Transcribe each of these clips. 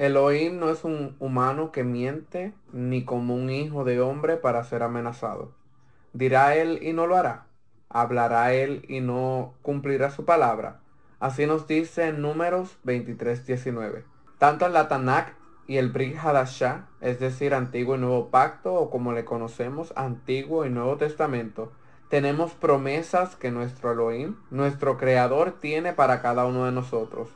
Elohim no es un humano que miente, ni como un hijo de hombre para ser amenazado. Dirá él y no lo hará. Hablará él y no cumplirá su palabra. Así nos dice en Números 23:19. Tanto en la Tanakh y el Brit Hadashah, es decir, Antiguo y Nuevo Pacto, o como le conocemos, Antiguo y Nuevo Testamento, tenemos promesas que nuestro Elohim, nuestro Creador, tiene para cada uno de nosotros.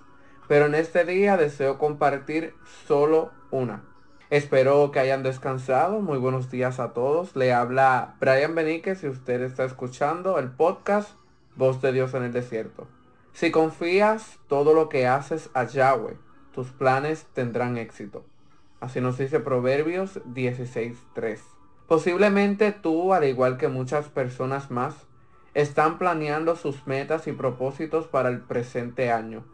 Pero en este día deseo compartir solo una. Espero que hayan descansado. Muy buenos días a todos. Le habla Brian Benique si usted está escuchando el podcast Voz de Dios en el Desierto. Si confías todo lo que haces a Yahweh, tus planes tendrán éxito. Así nos dice Proverbios 16.3. Posiblemente tú, al igual que muchas personas más, están planeando sus metas y propósitos para el presente año.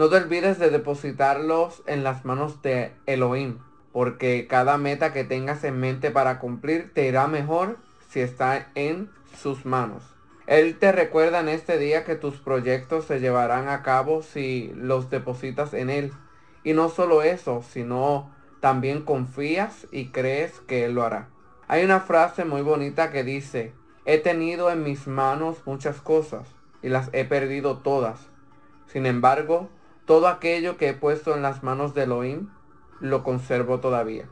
No te olvides de depositarlos en las manos de Elohim, porque cada meta que tengas en mente para cumplir te irá mejor si está en sus manos. Él te recuerda en este día que tus proyectos se llevarán a cabo si los depositas en Él. Y no solo eso, sino también confías y crees que Él lo hará. Hay una frase muy bonita que dice, he tenido en mis manos muchas cosas y las he perdido todas. Sin embargo, todo aquello que he puesto en las manos de Elohim, lo conservo todavía.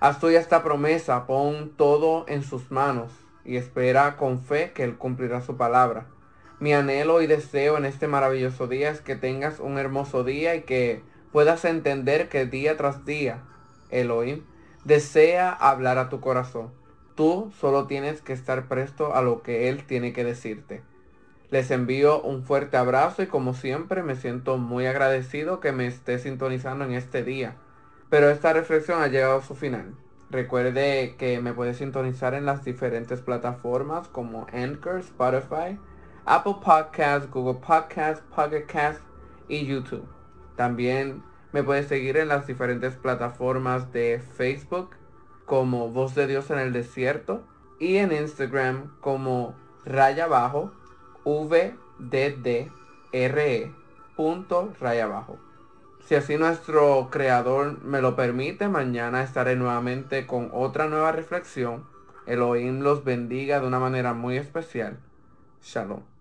Haz tuya esta promesa, pon todo en sus manos y espera con fe que Él cumplirá su palabra. Mi anhelo y deseo en este maravilloso día es que tengas un hermoso día y que puedas entender que día tras día Elohim desea hablar a tu corazón. Tú solo tienes que estar presto a lo que Él tiene que decirte. Les envío un fuerte abrazo y como siempre me siento muy agradecido que me esté sintonizando en este día. Pero esta reflexión ha llegado a su final. Recuerde que me puede sintonizar en las diferentes plataformas como Anchor, Spotify, Apple Podcasts, Google Podcasts, Pocket Cast y YouTube. También me puede seguir en las diferentes plataformas de Facebook como Voz de Dios en el Desierto y en Instagram como raya abajo VDDRE punto raya abajo. Si así nuestro creador me lo permite, mañana estaré nuevamente con otra nueva reflexión. Elohim los bendiga de una manera muy especial. Shalom.